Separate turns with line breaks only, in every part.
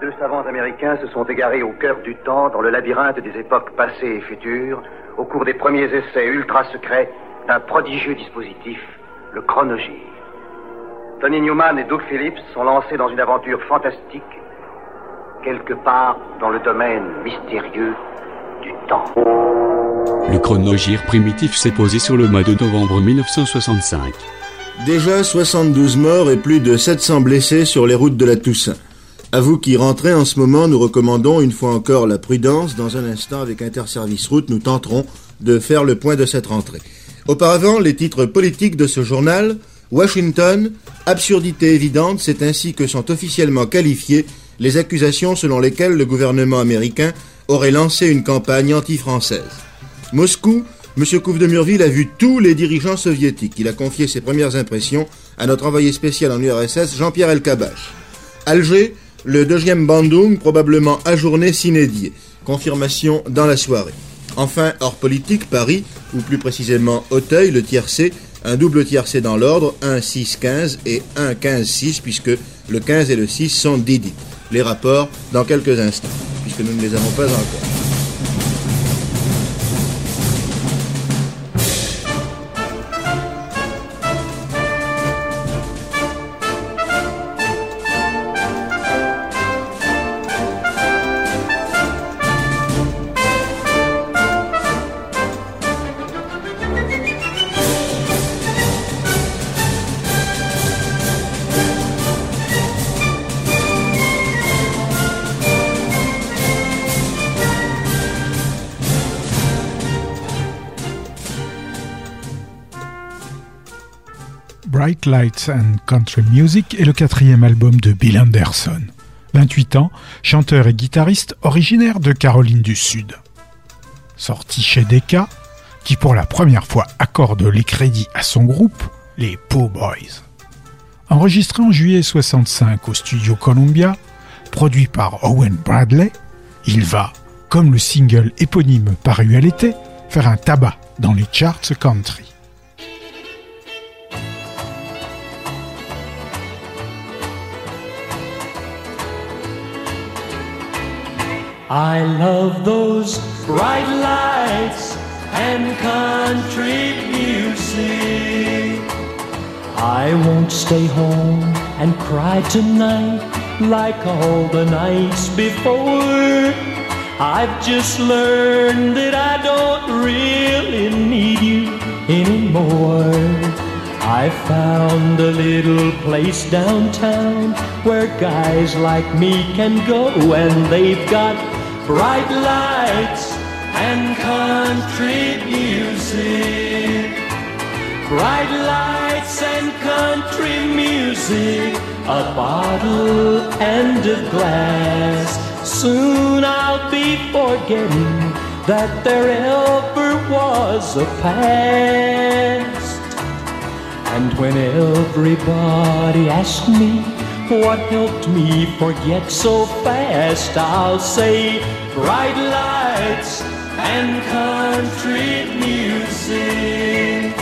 Deux savants américains se sont égarés au cœur du temps, dans le labyrinthe des époques passées et futures, au cours des premiers essais ultra secrets d'un prodigieux dispositif, le chronogire. Tony Newman et Doug Phillips sont lancés dans une aventure fantastique, quelque part dans le domaine mystérieux du temps.
Le chronogire primitif s'est posé sur le mois de novembre 1965.
Déjà 72 morts et plus de 700 blessés sur les routes de la Toussaint. À vous qui rentrez en ce moment, nous recommandons une fois encore la prudence. Dans un instant, avec Interservice Route, nous tenterons de faire le point de cette rentrée. Auparavant, les titres politiques de ce journal. Washington, absurdité évidente, c'est ainsi que sont officiellement qualifiées les accusations selon lesquelles le gouvernement américain aurait lancé une campagne anti-française. Moscou, M. Couve de Murville a vu tous les dirigeants soviétiques. Il a confié ses premières impressions à notre envoyé spécial en URSS, Jean-Pierre Elkabach. Alger, le deuxième Bandung, probablement ajourné s'inédié. Confirmation dans la soirée. Enfin, hors politique, Paris, ou plus précisément Auteuil, le tiercé, un double tiercé dans l'ordre, 1 6 15 et 1 15 6 puisque le 15 et le 6 sont dédits. Les rapports dans quelques instants, puisque nous ne les avons pas encore.
Bright Lights and Country Music est le quatrième album de Bill Anderson. 28 ans, chanteur et guitariste originaire de Caroline du Sud. Sorti chez Decca, qui pour la première fois accorde les crédits à son groupe, les Pooh Boys. Enregistré en juillet 65 au studio Columbia, produit par Owen Bradley, il va, comme le single éponyme paru à l'été, faire un tabac dans les charts country.
I love those bright lights and country music. I won't stay home and cry tonight like all the nights before. I've just learned that I don't really need you anymore. I found a little place downtown where guys like me can go, and they've got bright lights and country music. Bright lights and country music, a bottle and a glass. Soon I'll be forgetting that there ever was a past. And when everybody asks me what helped me forget so fast? I'll say bright lights and country music.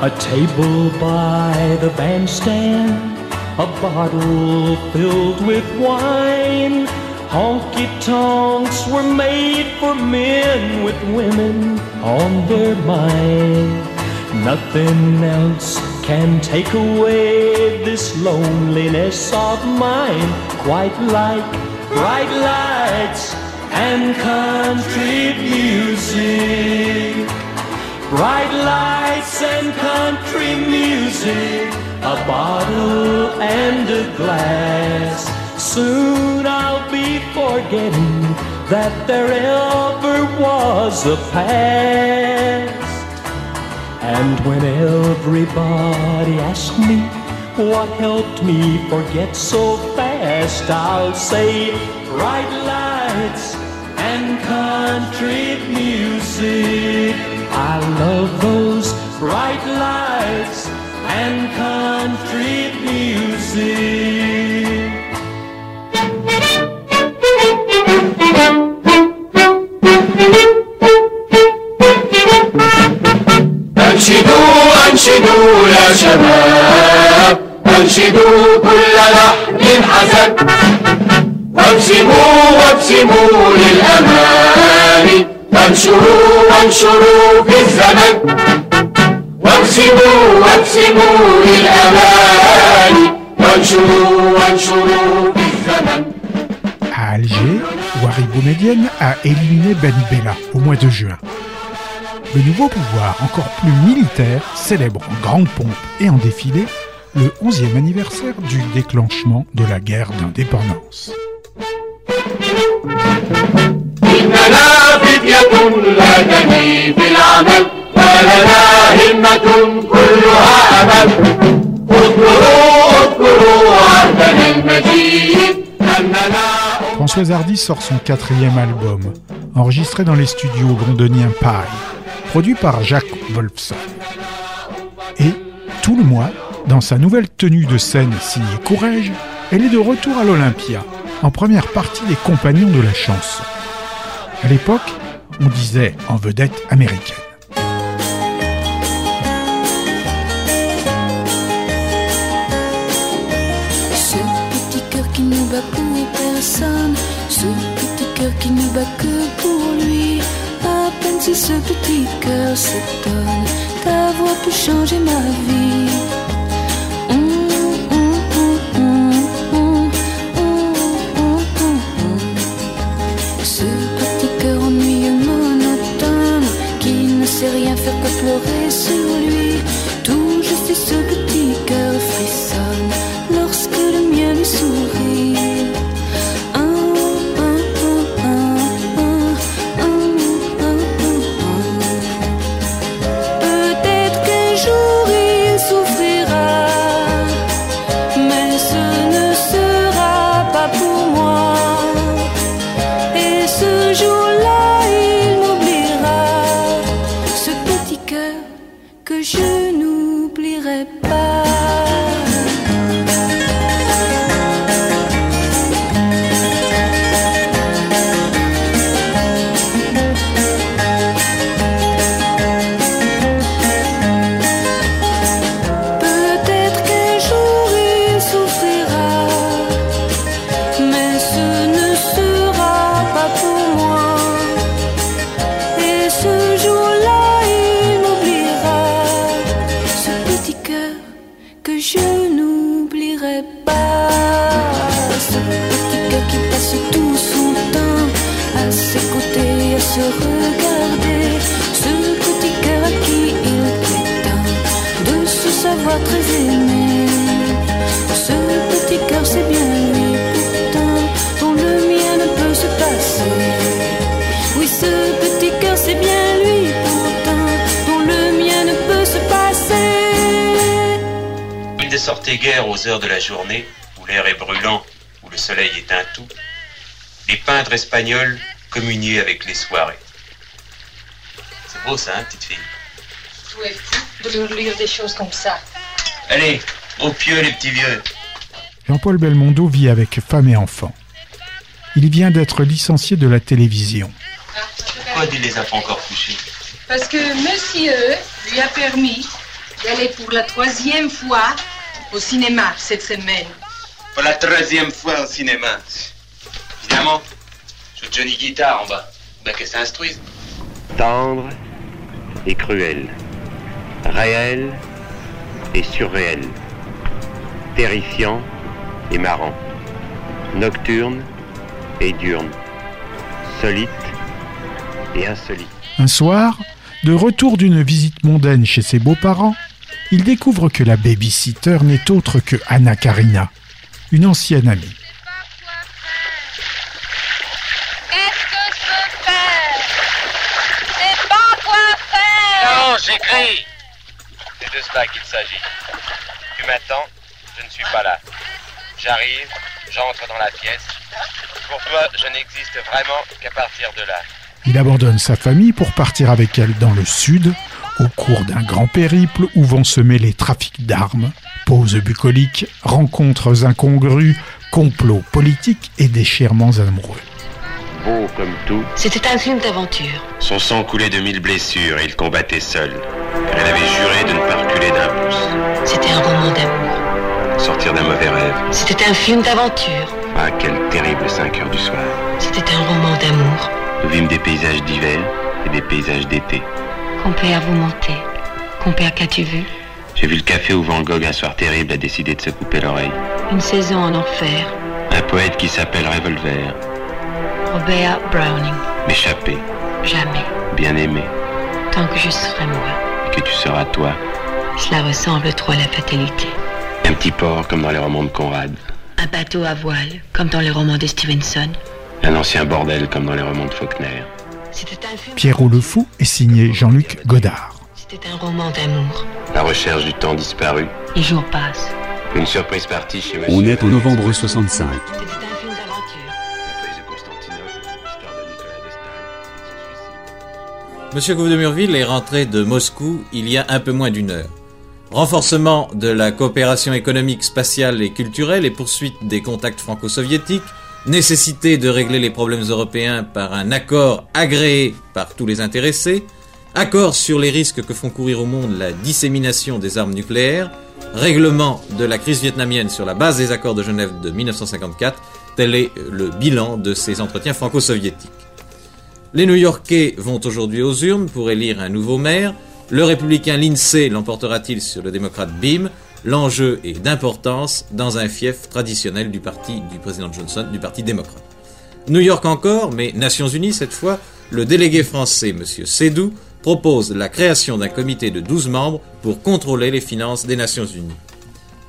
A table by the bandstand a bottle filled with wine. Honky tonks were made for men with women on their mind. Nothing else can take away this loneliness of mine, quite like bright lights and country music. Bright lights and country music a bottle and a glass. Soon I'll forgetting that there ever was a past. And when everybody asks me what helped me forget so fast, I'll say bright lights and country music. I love those bright lights and country music.
أنشدوا أنشدوا يا شباب. أنشدوا كل لحن حسن وابسموا وابسموا للأمان فانشروا وانشروا في الزمن.
وابسموا وابسموا للأمان وانشروا وانشروا A éliminé Ben Bella au mois de juin. Le nouveau pouvoir, encore plus militaire, célèbre en grande pompe et en défilé le 11e anniversaire du déclenchement de la guerre d'indépendance. Françoise Hardy sort son quatrième album, enregistré dans les studios londoniens Pie, produit par Jacques Wolfson. Et, tout le mois, dans sa nouvelle tenue de scène signée Courage, elle est de retour à l'Olympia, en première partie des Compagnons de la chanson. À l'époque, on disait en vedette américaine.
Qui ne bat que pour lui. À peine si ce petit cœur s'étonne d'avoir pu changer ma vie.
Communiaient avec les soirées. C'est beau ça, hein, petite fille
Tout est fou de leur lire des choses comme ça?
Allez, au pieu les petits vieux
Jean-Paul Belmondo vit avec femme et enfants. Il vient d'être licencié de la télévision.
Pourquoi tu les as pas encore couchés?
Parce que monsieur lui a permis d'aller pour la troisième fois au cinéma cette semaine.
Pour la troisième fois au cinéma. Évidemment, Johnny Guitar en bas. Ben qu'elle s'instruise.
tendre et cruel, réel et surréel, terrifiant et marrant, nocturne et diurne, solite et insolite.
Un soir, de retour d'une visite mondaine chez ses beaux-parents, il découvre que la babysitter n'est autre que Anna Karina, une ancienne amie.
J'écris C'est de cela qu'il s'agit. Tu m'attends, je ne suis pas là. J'arrive, j'entre dans la pièce. Pour toi, je n'existe vraiment qu'à partir de là.
Il abandonne sa famille pour partir avec elle dans le sud, au cours d'un grand périple où vont se mêler trafic d'armes, pauses bucoliques, rencontres incongrues, complots politiques et déchirements amoureux.
Beau comme tout,
C'était un film d'aventure.
son sang coulait de mille blessures et il combattait seul. Car elle avait juré de ne pas reculer d'un pouce.
C'était un roman d'amour.
Sortir d'un mauvais rêve.
C'était un film d'aventure.
Ah, quelle terrible 5 heures du soir.
C'était un roman d'amour.
Nous vîmes des paysages d'hiver et des paysages d'été.
Compère, vous mentez. Compère, qu'as-tu vu?
J'ai vu le café où Van Gogh, un soir terrible, a décidé de se couper l'oreille.
Une saison en enfer.
Un poète qui s'appelle Revolver.
Robert Browning.
M'échapper,
Jamais.
bien aimé.
Tant que je serai moi.
Et que tu seras toi.
Cela ressemble trop à la fatalité.
Un petit port comme dans les romans de Conrad.
Un bateau à voile, comme dans les romans de Stevenson.
Un ancien bordel comme dans les romans de Faulkner.
C'était un film.
Pierrot le Fou est signé Jean-Luc Godard.
C'était un roman d'amour.
La recherche du temps disparu.
Les jours passent.
Une surprise partie chez monsieur.
On est au novembre 65.
Monsieur Gouve de Murville est rentré de Moscou il y a un peu moins d'une heure. Renforcement de la coopération économique, spatiale et culturelle et poursuite des contacts franco-soviétiques, nécessité de régler les problèmes européens par un accord agréé par tous les intéressés, accord sur les risques que font courir au monde la dissémination des armes nucléaires, règlement de la crise vietnamienne sur la base des accords de Genève de 1954, tel est le bilan de ces entretiens franco-soviétiques. Les New-Yorkais vont aujourd'hui aux urnes pour élire un nouveau maire. Le républicain Lindsay l'emportera-t-il sur le démocrate Beam? L'enjeu est d'importance dans un fief traditionnel du parti du président Johnson, du parti démocrate. New York encore, mais Nations Unies cette fois, le délégué français M. Sédou propose la création d'un comité de 12 membres pour contrôler les finances des Nations Unies.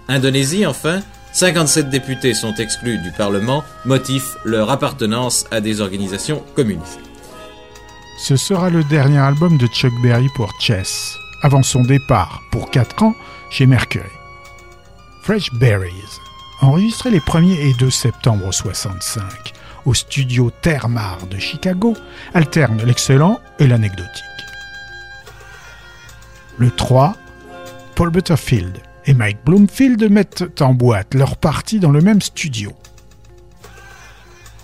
Indonésie enfin, 57 députés sont exclus du Parlement, motif leur appartenance à des organisations communistes.
Ce sera le dernier album de Chuck Berry pour Chess, avant son départ pour 4 ans chez Mercury. Fresh Berries, enregistré les 1er et 2 septembre 65 au studio Thermar de Chicago, alterne l'excellent et l'anecdotique. Le 3, Paul Butterfield et Mike Bloomfield mettent en boîte leur partie dans le même studio.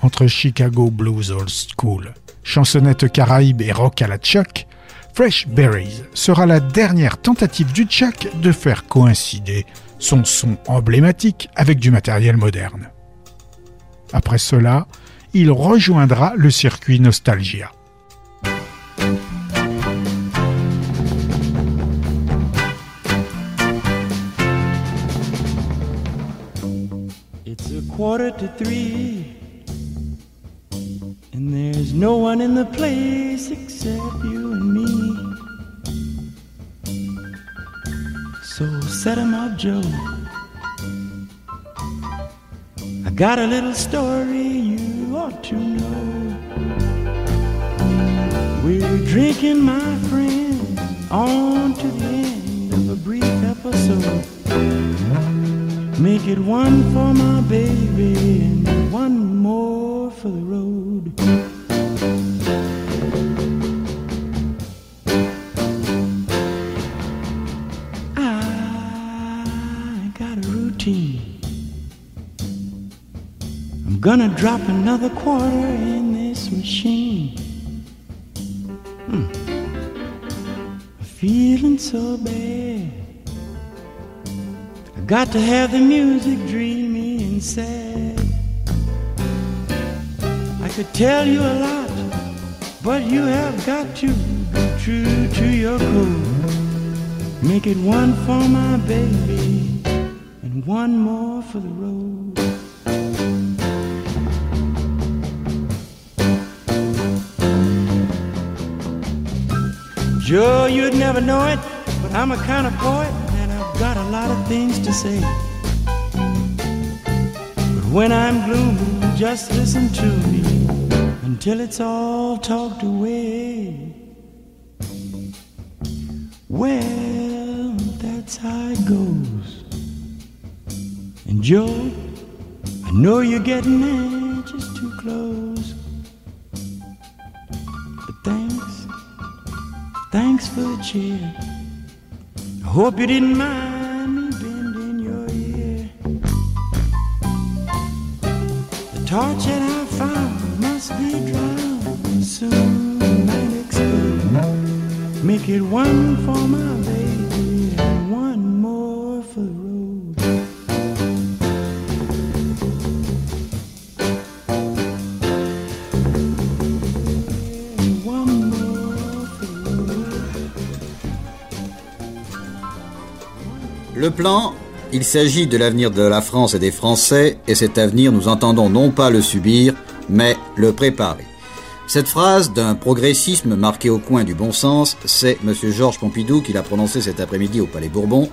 Entre Chicago Blues Old School, chansonnette caraïbe et rock à la Chuck, Fresh Berries sera la dernière tentative du Chuck de faire coïncider son son emblématique avec du matériel moderne. Après cela, il rejoindra le circuit Nostalgia.
And there's no one in the place except you and me. So set 'em up, Joe. I got a little story you ought to know. We're drinking, my friend, on to the end of a brief episode. Make it one for my baby and one more for the road. I got a routine. I'm gonna drop another quarter in this machine. Hmm. Feeling so bad. Got to have the music dreamy and sad. I could tell you a lot, but you have got to be true to your code. Make it one for my baby and one more for the road. Joe, you'd never know it, but I'm a kind of poet got a lot of things to say. But when I'm gloomy, just listen to me until it's all talked away. Well, that's how it goes. And Joe, I know you're getting anxious too close. But thanks, thanks for the cheer. Hope you didn't mind me bending your ear. The torch that I found must be drowned soon. Might explode. Make it one for my baby
Le plan, il s'agit de l'avenir de la France et des Français, et cet avenir, nous entendons non pas le subir, mais le préparer. Cette phrase d'un progressisme marqué au coin du bon sens, c'est M. Georges Pompidou qui l'a prononcée cet après-midi au Palais Bourbon.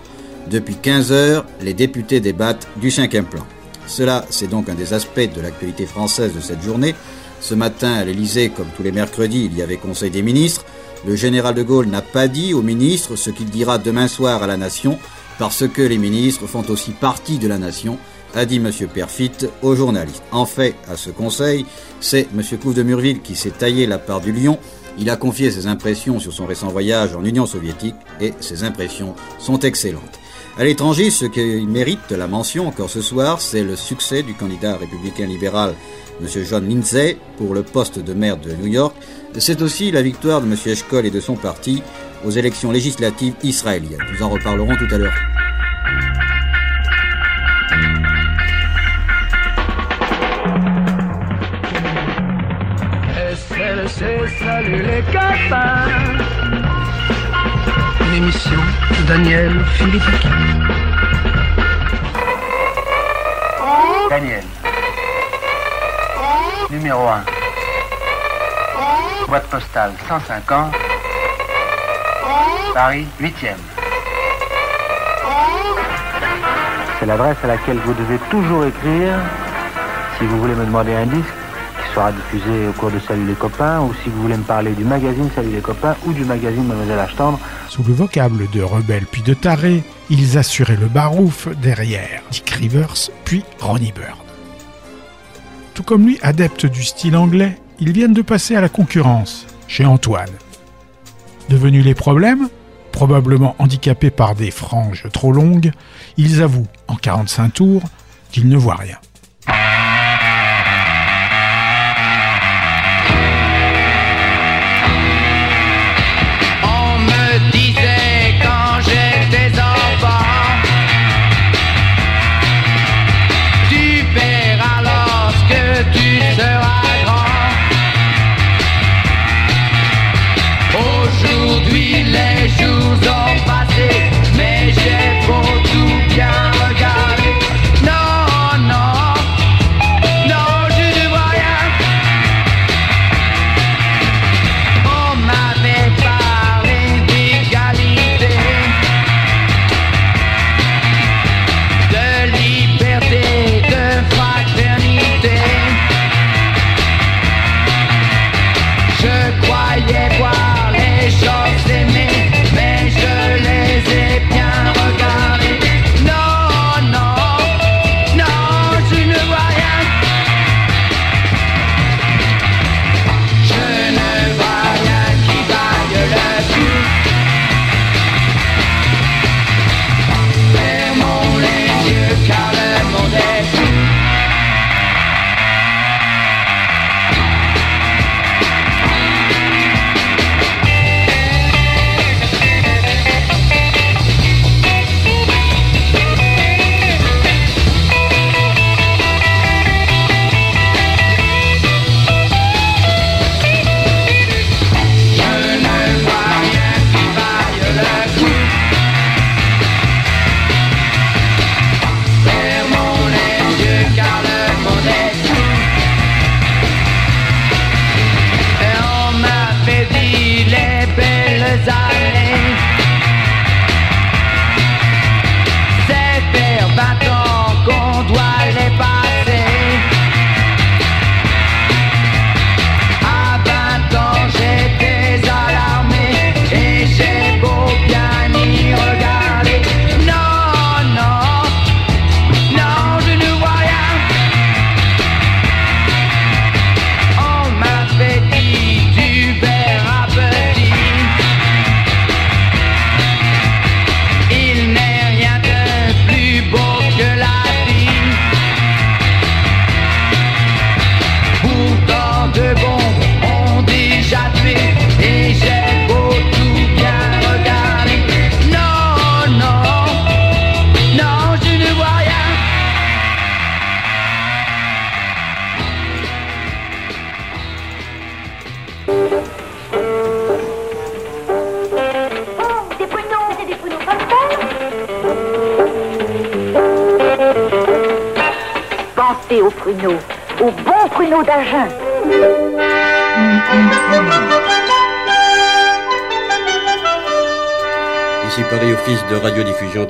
Depuis 15 heures, les députés débattent du cinquième plan. Cela, c'est donc un des aspects de l'actualité française de cette journée. Ce matin, à l'Élysée, comme tous les mercredis, il y avait Conseil des ministres. Le général de Gaulle n'a pas dit aux ministres ce qu'il dira demain soir à la nation, parce que les ministres font aussi partie de la nation, a dit M. Perfit aux journalistes. En fait, à ce conseil, c'est M. Couve de Murville qui s'est taillé la part du lion. Il a confié ses impressions sur son récent voyage en Union soviétique et ses impressions sont excellentes. À l'étranger, ce qui mérite la mention encore ce soir, c'est le succès du candidat républicain libéral M. John Lindsay pour le poste de maire de New York. C'est aussi la victoire de M. Eshkol et de son parti aux élections législatives israéliennes. Nous en reparlerons tout à l'heure.
SLC, salut les copains? Une émission de Daniel Philippe.
Daniel. Numéro 1. Boîte postale 150. Paris 8e. C'est l'adresse à laquelle vous devez toujours écrire si vous voulez me demander un disque qui sera diffusé au cours de Salut les copains ou si vous voulez me parler du magazine Salut les copains ou du magazine Mademoiselle Ashtendre.
Sous le vocable de rebelles puis de tarés, ils assuraient le barouf derrière Dick Rivers puis Ronnie Bird. Tout comme lui, adepte du style anglais, ils viennent de passer à la concurrence, chez Antoine. Devenus les problèmes, probablement handicapés par des franges trop longues, ils avouent, en 45 tours, qu'ils ne voient rien.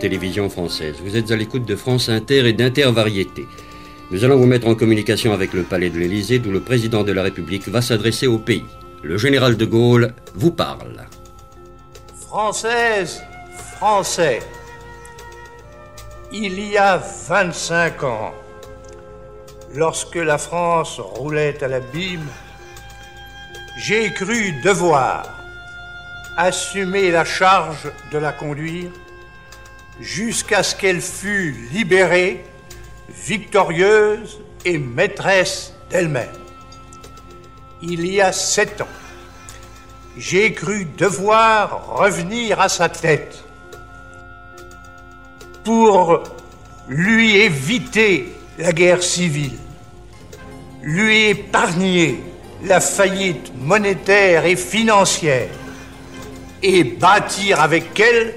Télévision française. Vous êtes à l'écoute de France Inter et d'Intervariété. Nous allons vous mettre en communication avec le palais de l'Élysée, d'où le président de la République va s'adresser au pays. Le général de Gaulle vous parle.
Française, Français, il y a 25 ans, lorsque la France roulait à l'abîme, j'ai cru devoir assumer la charge de la conduire jusqu'à ce qu'elle fût libérée, victorieuse et maîtresse d'elle-même. Il y a sept ans, j'ai cru devoir revenir à sa tête pour lui éviter la guerre civile, lui épargner la faillite monétaire et financière et bâtir avec elle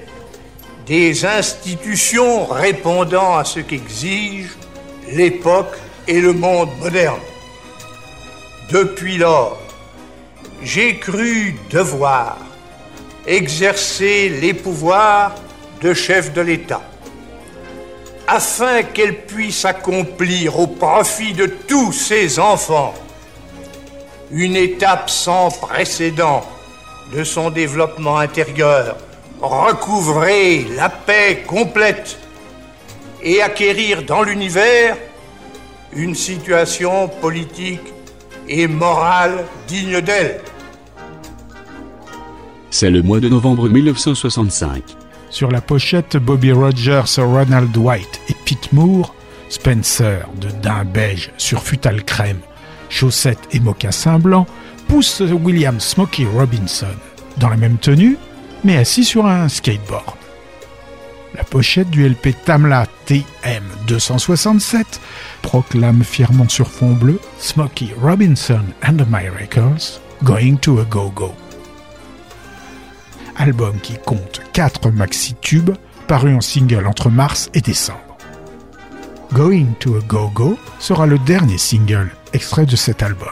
des institutions répondant à ce qu'exige l'époque et le monde moderne. Depuis lors, j'ai cru devoir exercer les pouvoirs de chef de l'État afin qu'elle puisse accomplir au profit de tous ses enfants une étape sans précédent de son développement intérieur, recouvrer la paix complète et acquérir dans l'univers une situation politique et morale digne d'elle.
C'est le mois de novembre 1965.
Sur la pochette, Bobby Rogers, Ronald White et Pete Moore, Spencer, de daim beige sur futal crème, chaussettes et mocassins blancs, pousse William Smokey Robinson, dans la même tenue, mais assis sur un skateboard. La pochette du LP Tamla TM 267 proclame fièrement sur fond bleu Smokey Robinson and the Miracles Going to a Go-Go. Album qui compte 4 maxi-tubes parus en single entre mars et décembre. Going to a Go-Go sera le dernier single extrait de cet album.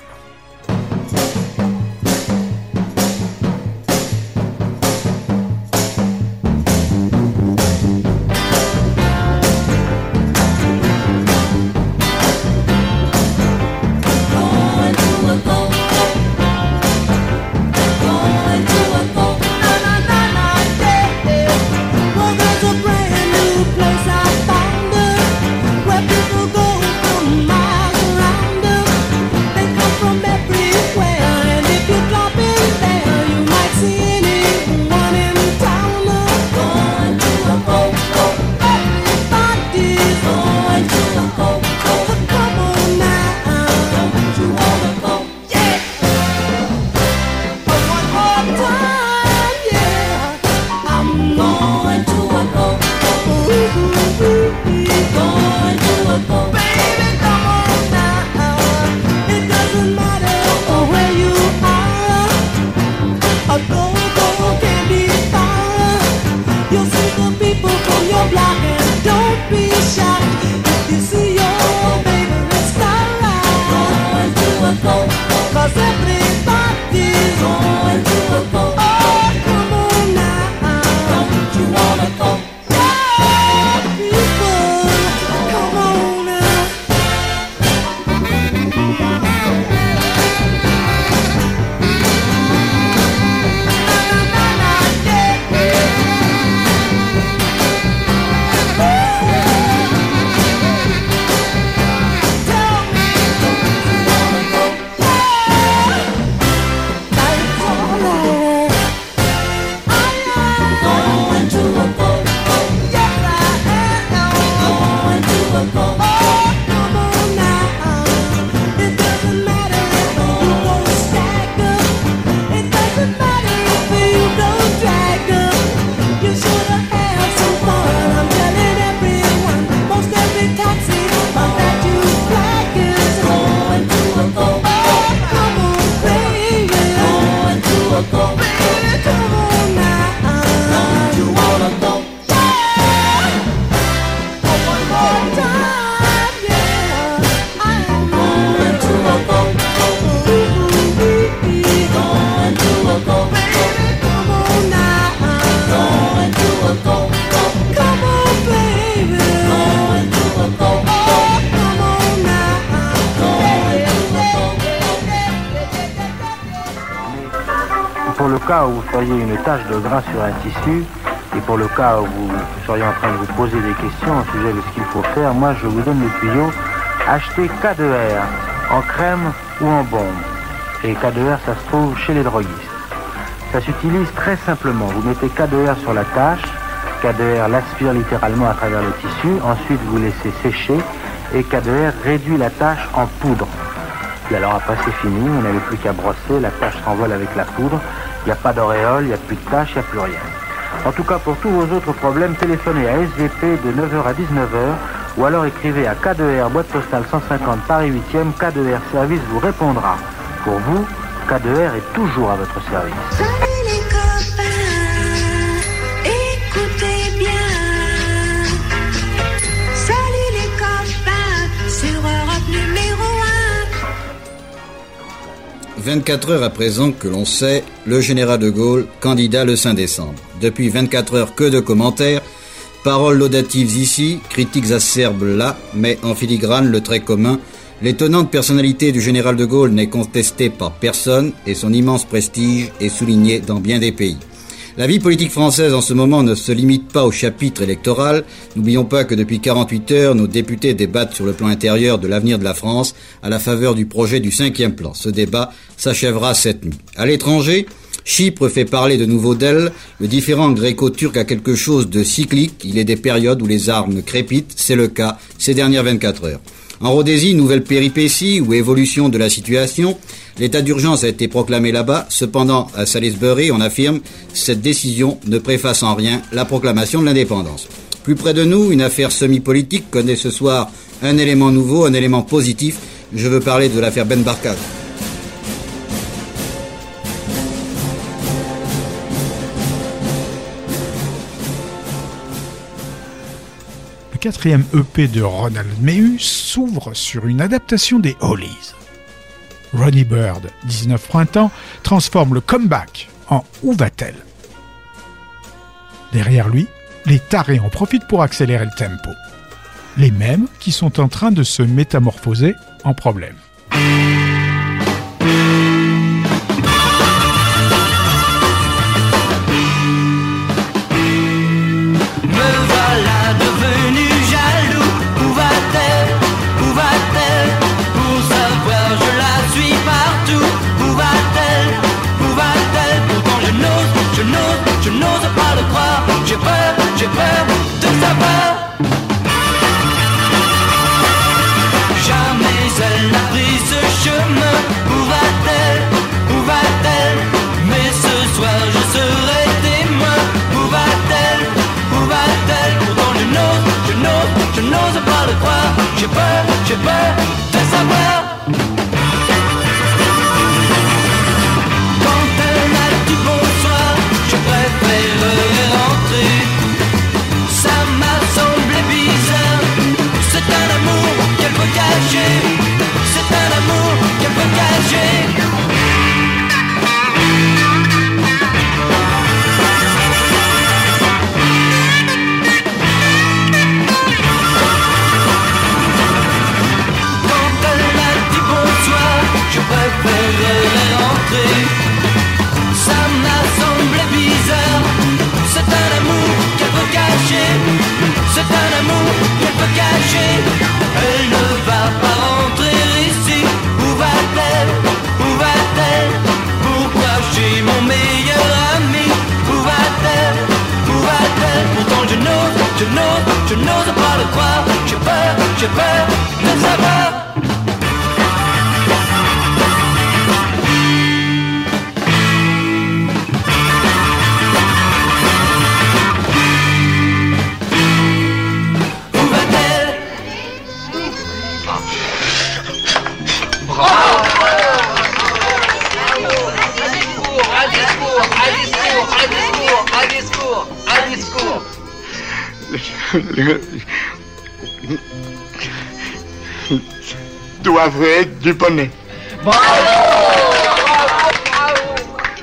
Pour le cas où vous feriez une tache de gras sur un tissu, et pour le cas où vous seriez en train de vous poser des questions au sujet de ce qu'il faut faire, moi je vous donne le tuyau. Achetez K2R en crème ou en bombe. Et K2R, ça se trouve chez les droguistes. Ça s'utilise très simplement. Vous mettez K2R sur la tâche, K2R l'aspire littéralement à travers le tissu, ensuite vous laissez sécher et K2R réduit la tâche en poudre. Et alors après c'est fini, on n'avait plus qu'à brosser, la tâche s'envole avec la poudre, il n'y a pas d'auréole, il n'y a plus de tâche, il n'y a plus rien. En tout cas, pour tous vos autres problèmes, téléphonez à SVP de 9h à 19h ou alors écrivez à K2R, boîte postale 150 Paris 8e, K2R Service vous répondra. Pour vous, K2R est toujours à votre service.
24 heures à présent que l'on sait, le général de Gaulle, candidat le 5 décembre. Depuis 24 heures, que de commentaires, paroles laudatives ici, critiques acerbes là, mais en filigrane, le trait commun, l'étonnante personnalité du général de Gaulle n'est contestée par personne et son immense prestige est souligné dans bien des pays. La vie politique française en ce moment ne se limite pas au chapitre électoral. N'oublions pas que depuis 48 heures, nos députés débattent sur le plan intérieur de l'avenir de la France à la faveur du projet du cinquième plan. Ce débat s'achèvera cette nuit. À l'étranger, Chypre fait parler de nouveau d'elle. Le différent gréco-turc a quelque chose de cyclique. Il est des périodes où les armes crépitent. C'est le cas ces dernières 24 heures. En Rhodésie, nouvelle péripétie ou évolution de la situation. L'état d'urgence a été proclamé là-bas. Cependant, à Salisbury, on affirme cette décision ne préface en rien la proclamation de l'indépendance. Plus près de nous, une affaire semi-politique connaît ce soir un élément nouveau, un élément positif. Je veux parler de l'affaire Ben Barkat.
Le quatrième EP de Ronald Meus s'ouvre sur une adaptation des Hollies. Ronnie Bird, 19 printemps, transforme le comeback en Où va-t-elle Derrière lui, les tarés en profitent pour accélérer le tempo. Les mêmes qui sont en train de se métamorphoser en problème.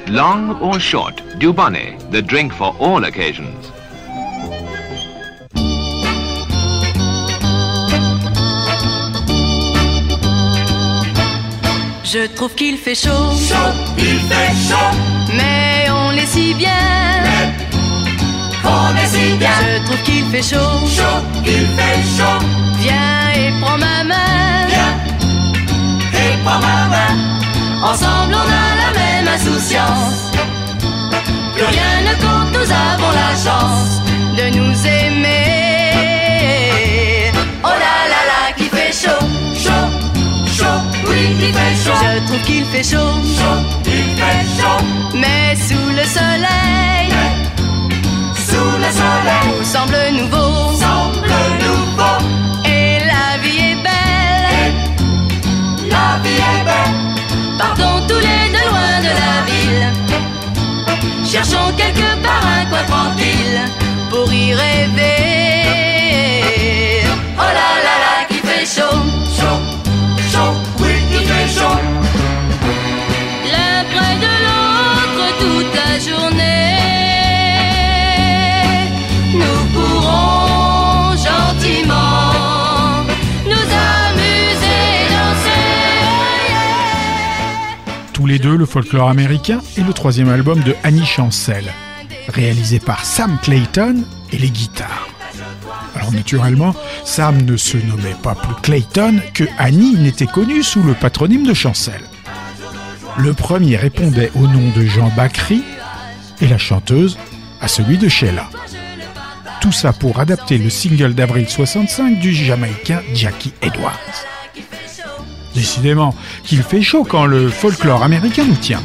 Long or short, Dubonnet, the drink for all occasions.
Je trouve qu'il fait chaud.
Chaud, il fait chaud.
Mais on est si bien.
On est si bien.
Je trouve qu'il fait chaud.
Chaud, il fait chaud.
Viens et prends ma main. Ensemble on a la même insouciance. Plus rien ne compte, nous avons la chance de nous aimer. Oh là là là, qui fait chaud,
chaud, chaud, oui, il fait chaud.
Je trouve qu'il fait chaud,
chaud, il fait chaud.
Mais sous le soleil,
sous le soleil,
tout semble nouveau, Partons tous les deux loin de la ville. Cherchons quelque part un coin tranquille pour y rêver.
Les deux le folklore américain et le troisième album de Annie Chancel, réalisé par Sam Clayton et les guitares. Alors naturellement, Sam ne se nommait pas plus Clayton que Annie n'était connue sous le patronyme de Chancel. Le premier répondait au nom de Jean Bacry et la chanteuse à celui de Sheila. Tout ça pour adapter le single d'avril 65 du Jamaïcain Jackie Edwards. Décidément qu'il fait chaud quand le folklore américain nous tient.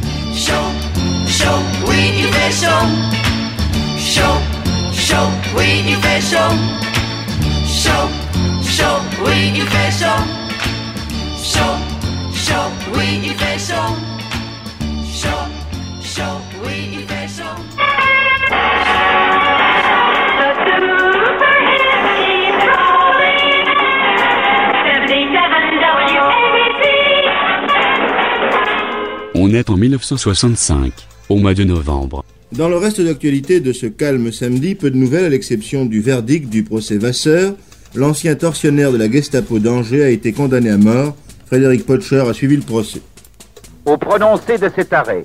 On est en 1965, au mois de novembre.
Dans le reste d'actualité de ce calme samedi, peu de nouvelles à l'exception du verdict du procès Vasseur. L'ancien tortionnaire de la Gestapo d'Angers a été condamné à mort. Frédéric Potcher a suivi le procès.
Au prononcé de cet arrêt,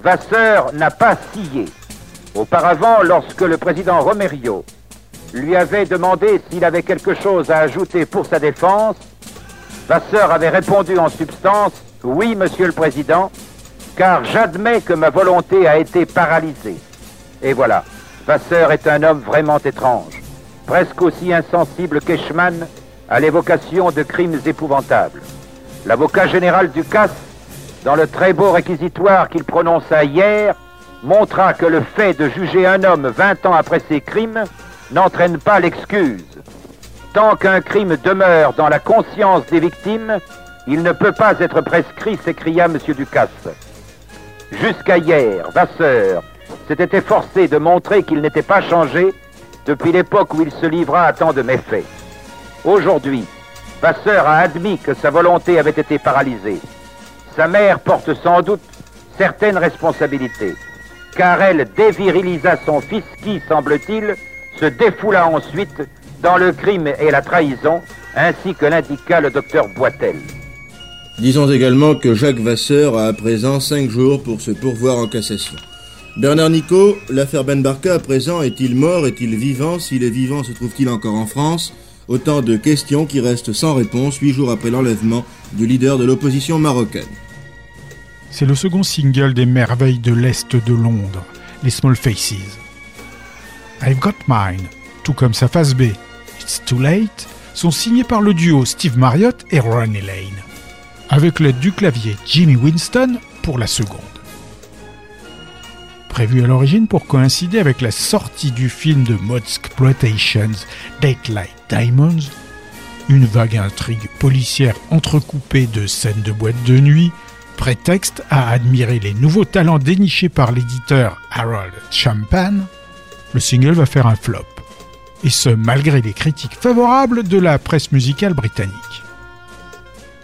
Vasseur n'a pas scié. Auparavant, lorsque le président Romerio lui avait demandé s'il avait quelque chose à ajouter pour sa défense, Vasseur avait répondu en substance Oui, monsieur le président, car j'admets que ma volonté a été paralysée. Et voilà, Vasseur est un homme vraiment étrange, presque aussi insensible qu'Eichmann à l'évocation de crimes épouvantables. L'avocat général Ducasse, dans le très beau réquisitoire qu'il prononça hier, montra que le fait de juger un homme 20 ans après ses crimes n'entraîne pas l'excuse. Tant qu'un crime demeure dans la conscience des victimes, il ne peut pas être prescrit, s'écria M. Ducasse. Jusqu'à hier, Vasseur s'était efforcé de montrer qu'il n'était pas changé depuis l'époque où il se livra à tant de méfaits. Aujourd'hui, Vasseur a admis que sa volonté avait été paralysée. Sa mère porte sans doute certaines responsabilités, car elle dévirilisa son fils qui, semble-t-il, se défoula ensuite dans le crime et la trahison, ainsi que l'indiqua le docteur Boitel.
Disons également que Jacques Vasseur a à présent 5 jours pour se pourvoir en cassation. Bernard Nico, l'affaire Ben Barka à présent est-il mort, est-il vivant? S'il est vivant, se trouve-t-il encore en France? Autant de questions qui restent sans réponse huit jours après l'enlèvement du leader de l'opposition marocaine.
C'est le second single des merveilles de l'Est de Londres, les Small Faces. I've Got Mine, tout comme sa face B, It's Too Late, sont signés par le duo Steve Marriott et Ronnie Lane, avec l'aide du clavier Jimmy Winston pour la seconde. Prévu à l'origine pour coïncider avec la sortie du film de Modsploitations Daylight Diamonds, une vague intrigue policière entrecoupée de scènes de boîte de nuit, prétexte à admirer les nouveaux talents dénichés par l'éditeur Harold Champagne, le single va faire un flop. Et ce, malgré les critiques favorables de la presse musicale britannique.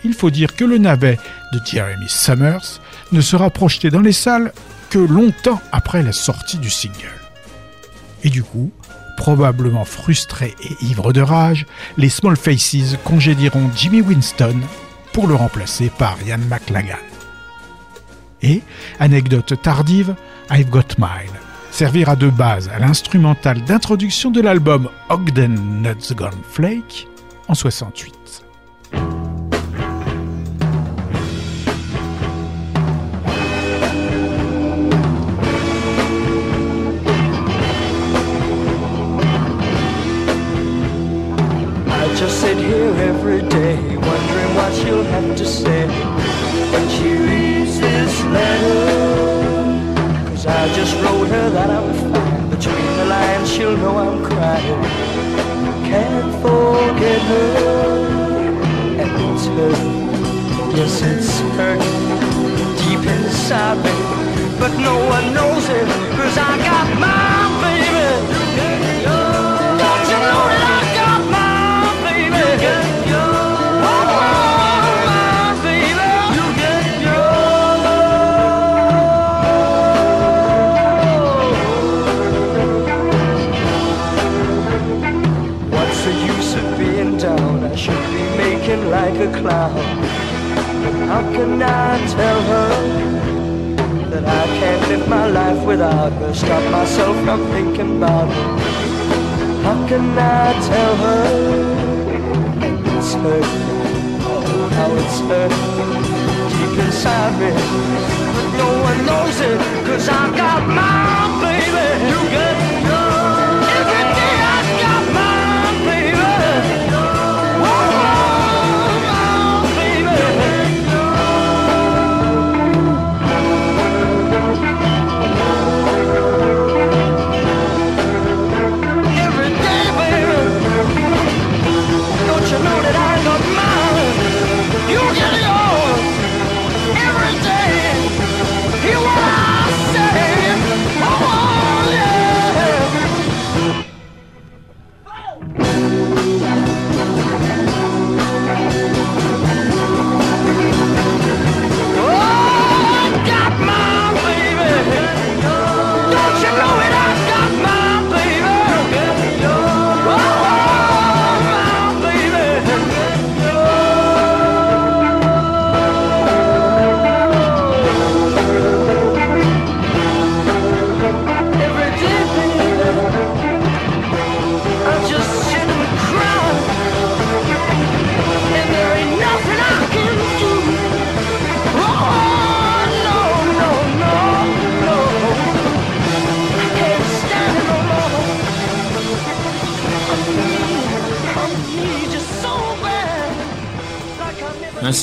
Il faut dire que le navet de Jeremy Summers ne sera projeté dans les salles que longtemps après la sortie du single. Et du coup, probablement frustrés et ivres de rage, les Small Faces congédieront Jimmy Winston pour le remplacer par Ian McLagan. Et, anecdote tardive, I've Got Mine servira de base à l'instrumental d'introduction de l'album Ogden Nuts Gone Flake en 68.
Just sit here every day, wondering what she'll have to say when she reads this letter. Cause I just wrote her that I'm fine. Between the lines, she'll know I'm crying. Can't forget her, and it's hurt. Yes, it's hurt deep inside me, but no one knows it. Cause I got my How can I tell her that I can't live my life without her? Stop myself from thinking about her. How can I tell her? It's hurt. Oh, how it's hurt deep inside me. But no one knows it, cause I got my baby. You get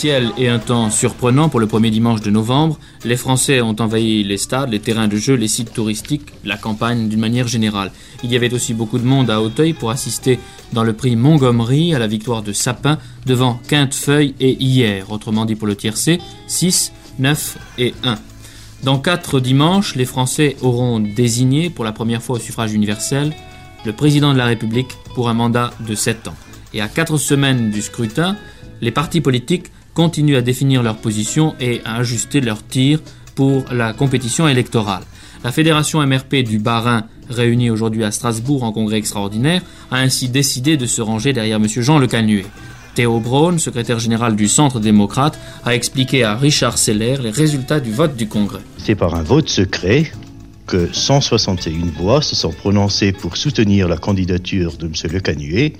et un temps surprenants pour le premier dimanche de novembre, les Français ont envahi les stades, les terrains de jeu, les sites touristiques, la campagne d'une manière générale. Il y avait aussi beaucoup de monde à Auteuil pour assister dans le prix Montgomery à la victoire de Sapin devant Quintefeuille et Hier, autrement dit pour le tiercé, 6, 9 et 1. Dans quatre dimanches, les Français auront désigné pour la première fois au suffrage universel le président de la République pour un mandat de 7 ans. Et à quatre semaines du scrutin, les partis politiques continuent à définir leur position et à ajuster leur tir pour la compétition électorale. La fédération MRP du Bas-Rhin, réunie aujourd'hui à Strasbourg en congrès extraordinaire, a ainsi décidé de se ranger derrière M. Jean Le Canuet. Théo Braun, secrétaire général du Centre démocrate, a expliqué à Richard Seller les résultats du vote du congrès.
C'est par un vote secret que 161 voix se sont prononcées pour soutenir la candidature de M. Le Canuet,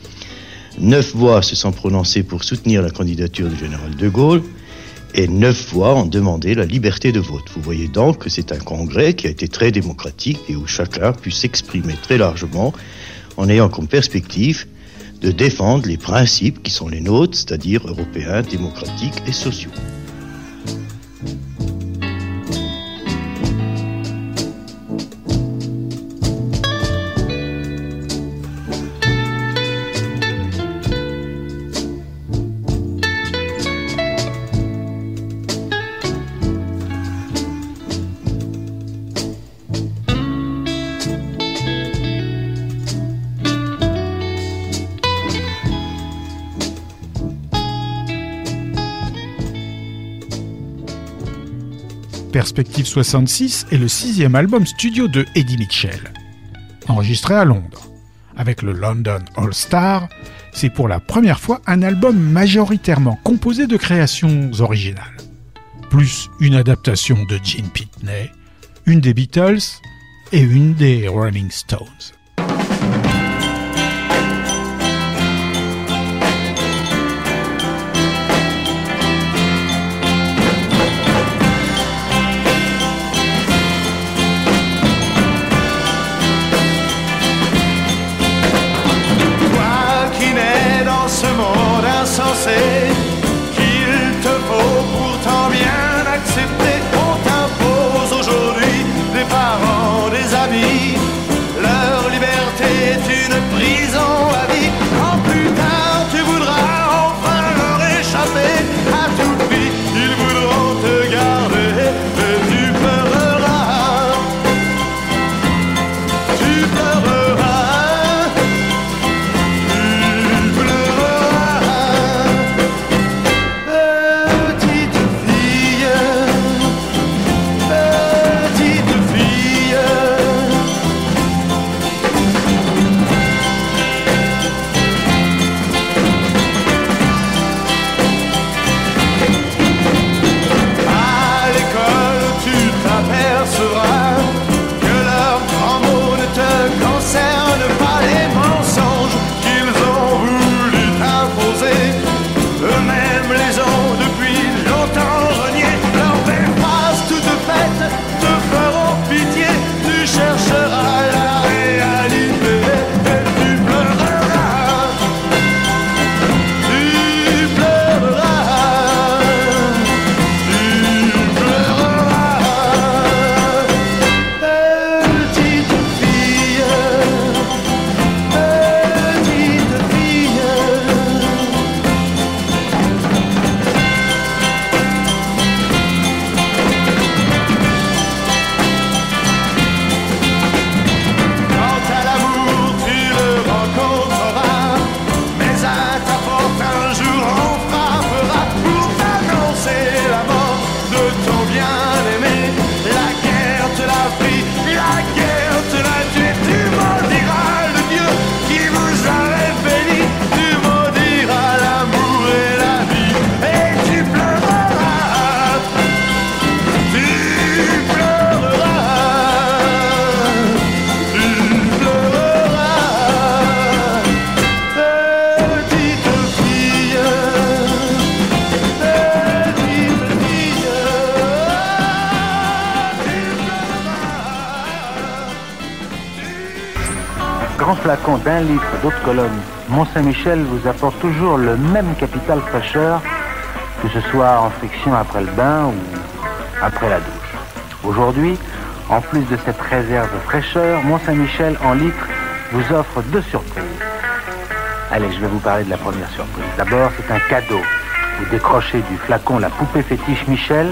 9 voix se sont prononcées pour soutenir la candidature du général de Gaulle, et 9 voix ont demandé la liberté de vote. Vous voyez donc que c'est un congrès qui a été très démocratique et où chacun pu s'exprimer très largement en ayant comme perspective de défendre les principes qui sont les nôtres, c'est-à-dire européens, démocratiques et sociaux.
Perspective 66 est le sixième album studio de Eddie Mitchell. Enregistré à Londres. Avec le London All Star, c'est pour la première fois un album majoritairement composé de créations originales.
plus une adaptation de Gene Pitney, une des Beatles et une des Rolling Stones.
Flacon d'un litre d'eau de Mont-Saint-Michel vous apporte toujours le même capital fraîcheur, que ce soit en friction après le bain ou après la douche. Aujourd'hui, en plus de cette réserve fraîcheur, Mont-Saint-Michel en litre vous offre deux surprises. Allez, je vais vous parler de la première surprise. D'abord, c'est un cadeau. Vous décrochez du flacon la poupée fétiche Michel.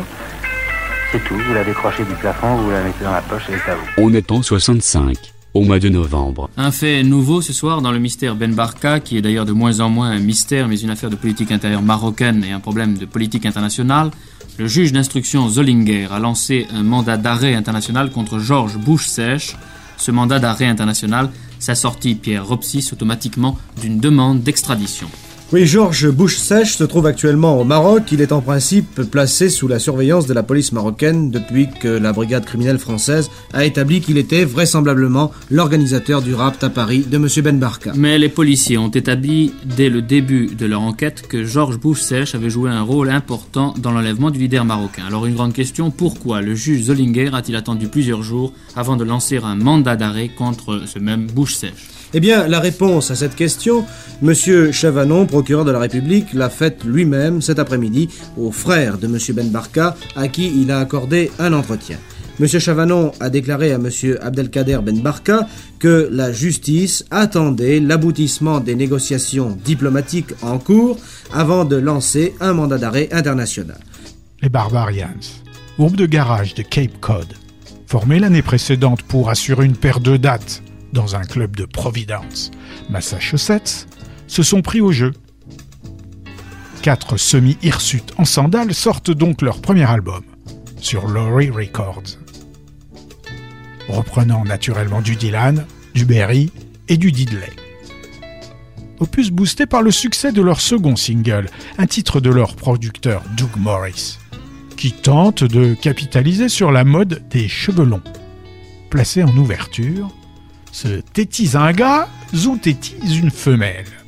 C'est tout, vous la décrochez du plafond, vous la mettez dans la poche et elle est à vous.
On est en 65, au mois de novembre.
Un fait nouveau ce soir dans le mystère Ben Barka, qui est d'ailleurs de moins en moins un mystère, mais une affaire de politique intérieure marocaine et un problème de politique internationale. Le juge d'instruction Zollinger a lancé un mandat d'arrêt international contre Georges Bush-Sèche. Ce mandat d'arrêt international s'assortit Pierre Ropsis automatiquement d'une demande d'extradition.
Oui, Georges Bush-Sèche se trouve actuellement au Maroc. Il est en principe placé sous la surveillance de la police marocaine depuis que la brigade criminelle française a établi qu'il était vraisemblablement l'organisateur du rapt à Paris de M. Ben Barka.
Mais les policiers ont établi dès le début de leur enquête que Georges Bush-Sèche avait joué un rôle important dans l'enlèvement du leader marocain. Alors une grande question, pourquoi le juge Zollinger a-t-il attendu plusieurs jours avant de lancer un mandat d'arrêt contre ce même Bush-Sèche
Eh bien, la réponse à cette question, M. Chavanon, procureur de la République, l'a faite lui-même cet après-midi au frère de M. Ben Barka, à qui il a accordé un entretien. M. Chavanon a déclaré à M. Abdelkader Ben Barka que la justice attendait l'aboutissement des négociations diplomatiques en cours avant de lancer un mandat d'arrêt international.
Les Barbarians, groupe de garage de Cape Cod, formé l'année précédente pour assurer une paire de dates dans un club de Providence, Massachusetts, se sont pris au jeu. Quatre semi-hirsutes en sandales sortent donc leur premier album, sur Laurie Records. Reprenant naturellement du Dylan, du Berry et du Diddley. Opus boosté par le succès de leur second single, un titre de leur producteur Doug Morris.
qui tente de capitaliser sur la mode des cheveux longs. Placé en ouverture, se tétise un gars ou tétise une femelle.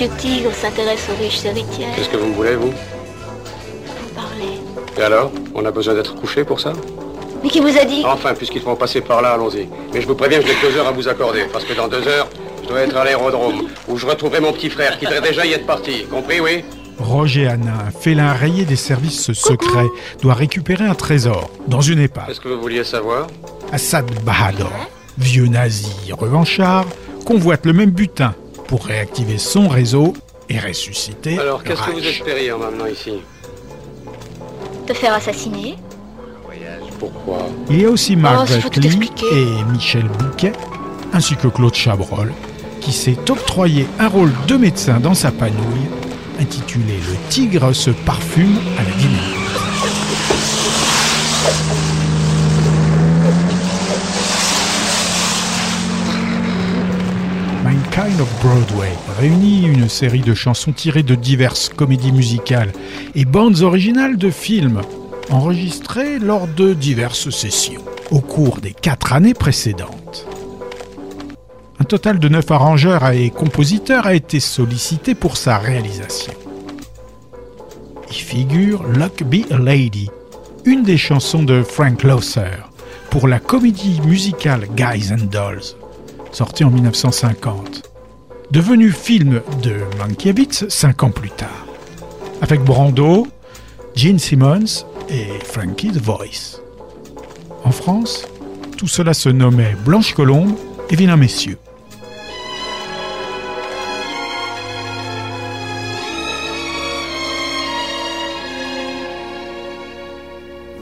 Monsieur Tigre s'intéresse aux riches héritières.
Qu'est-ce que vous me voulez, vous
Vous parlez.
Et alors On a besoin d'être couché pour ça?
Mais qui vous a dit
Enfin, puisqu'ils vont passer par là, allons-y. Mais je vous préviens, je n'ai que deux heures à vous accorder, parce que dans deux heures, je dois être à l'aérodrome, où je retrouverai mon petit frère, qui devrait déjà y être parti. Compris, oui?
Roger Hanin, un félin rayé des services secrets, doit récupérer un trésor dans une épave.
Qu'est-ce que vous vouliez savoir?
Assad Bahadur, vieux nazi revanchard, convoite le même butin pour réactiver son réseau et ressusciter
Alors, qu'est-ce que vous espériez en m'amenant ici
Te faire assassiner.
Pourquoi
Il y a aussi
Oh,
Margaret
tout
Lee et Michel Bouquet, ainsi que Claude Chabrol, qui s'est octroyé un rôle de médecin dans sa panouille, intitulé Le tigre se parfume à la dynamite. Mankind of Broadway réunit une série de chansons tirées de diverses comédies musicales et bandes originales de films enregistrées lors de diverses sessions au cours des quatre années précédentes. Un total de neuf arrangeurs et compositeurs a été sollicité pour sa réalisation. Y figure Luck Be a Lady, une des chansons de Frank Loesser pour la comédie musicale Guys and Dolls, sortie en 1950, devenu film de Mankiewicz cinq ans plus tard, avec Brando, Gene Simmons et Frankie the Voice. En France, tout cela se nommait Blanche Colombe et Vilain Messieurs.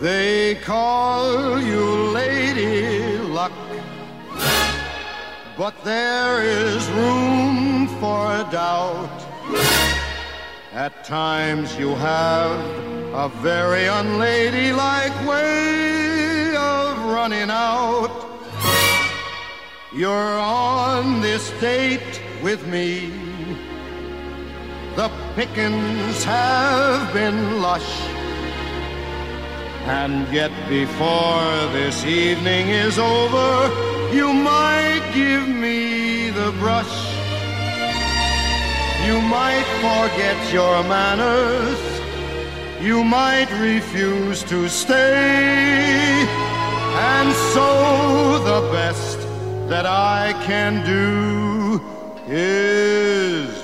They call you Lady but there is room for doubt. At times you have a very unladylike way of running out. You're on this date with me. The pickings have been lush. And yet before this evening is over, you might give me the brush. You might forget your manners. You might refuse to stay. And so the best that I can do is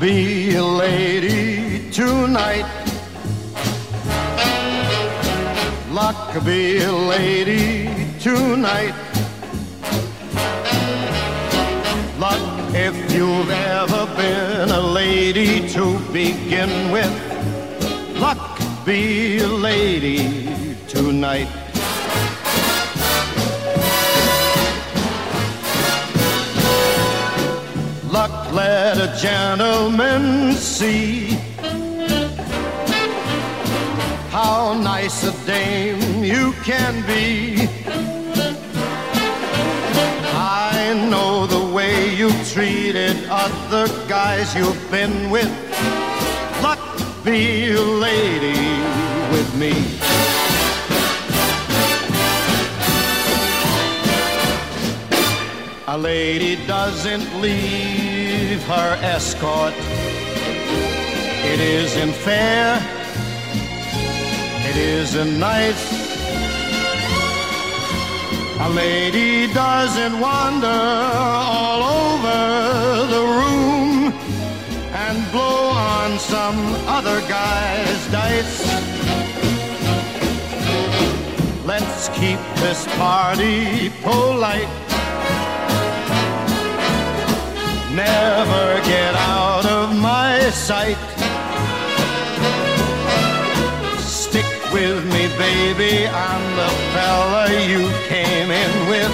be a lady tonight. Luck be a lady tonight. Luck if you've ever been a lady to begin with. Luck be a lady tonight. Let a gentleman see how nice a dame you can be. I know the way you treated other guys you've been with. Luck be a lady with me. A lady doesn't leave her escort. It isn't fair. It isn't nice. A lady doesn't wander all over the room and blow on some other guy's dice. Let's keep this party polite. Never get out of my sight. Stick with me, baby. I'm the fella you came in with.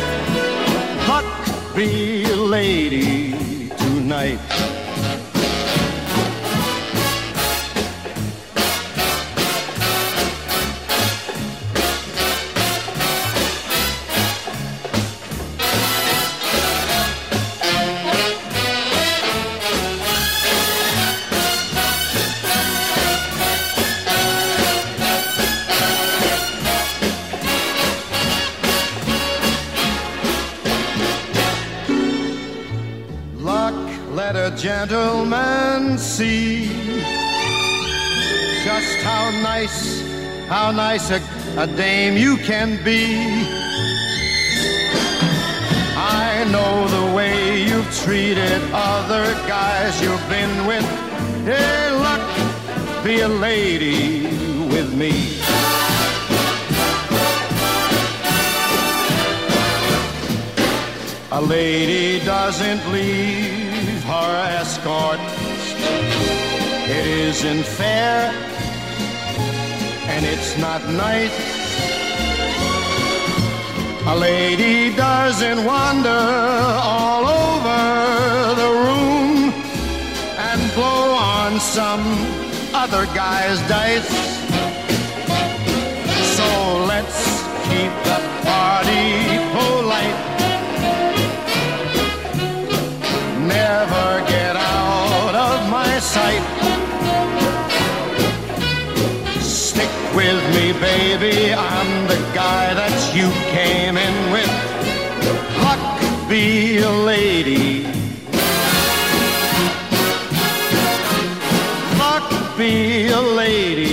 Luck be a lady tonight. How nice, how nice a, a dame you can be. I know the way you've treated other guys you've been with. Hey, luck, be a lady with me. A lady doesn't leave her escort. It isn't fair and it's not nice. A lady doesn't wander all over the room and blow on some other guy's dice. So let's keep the party polite. Never get out of my sight. With me, baby. I'm the guy that you came in with. Luck be a lady. Luck be a lady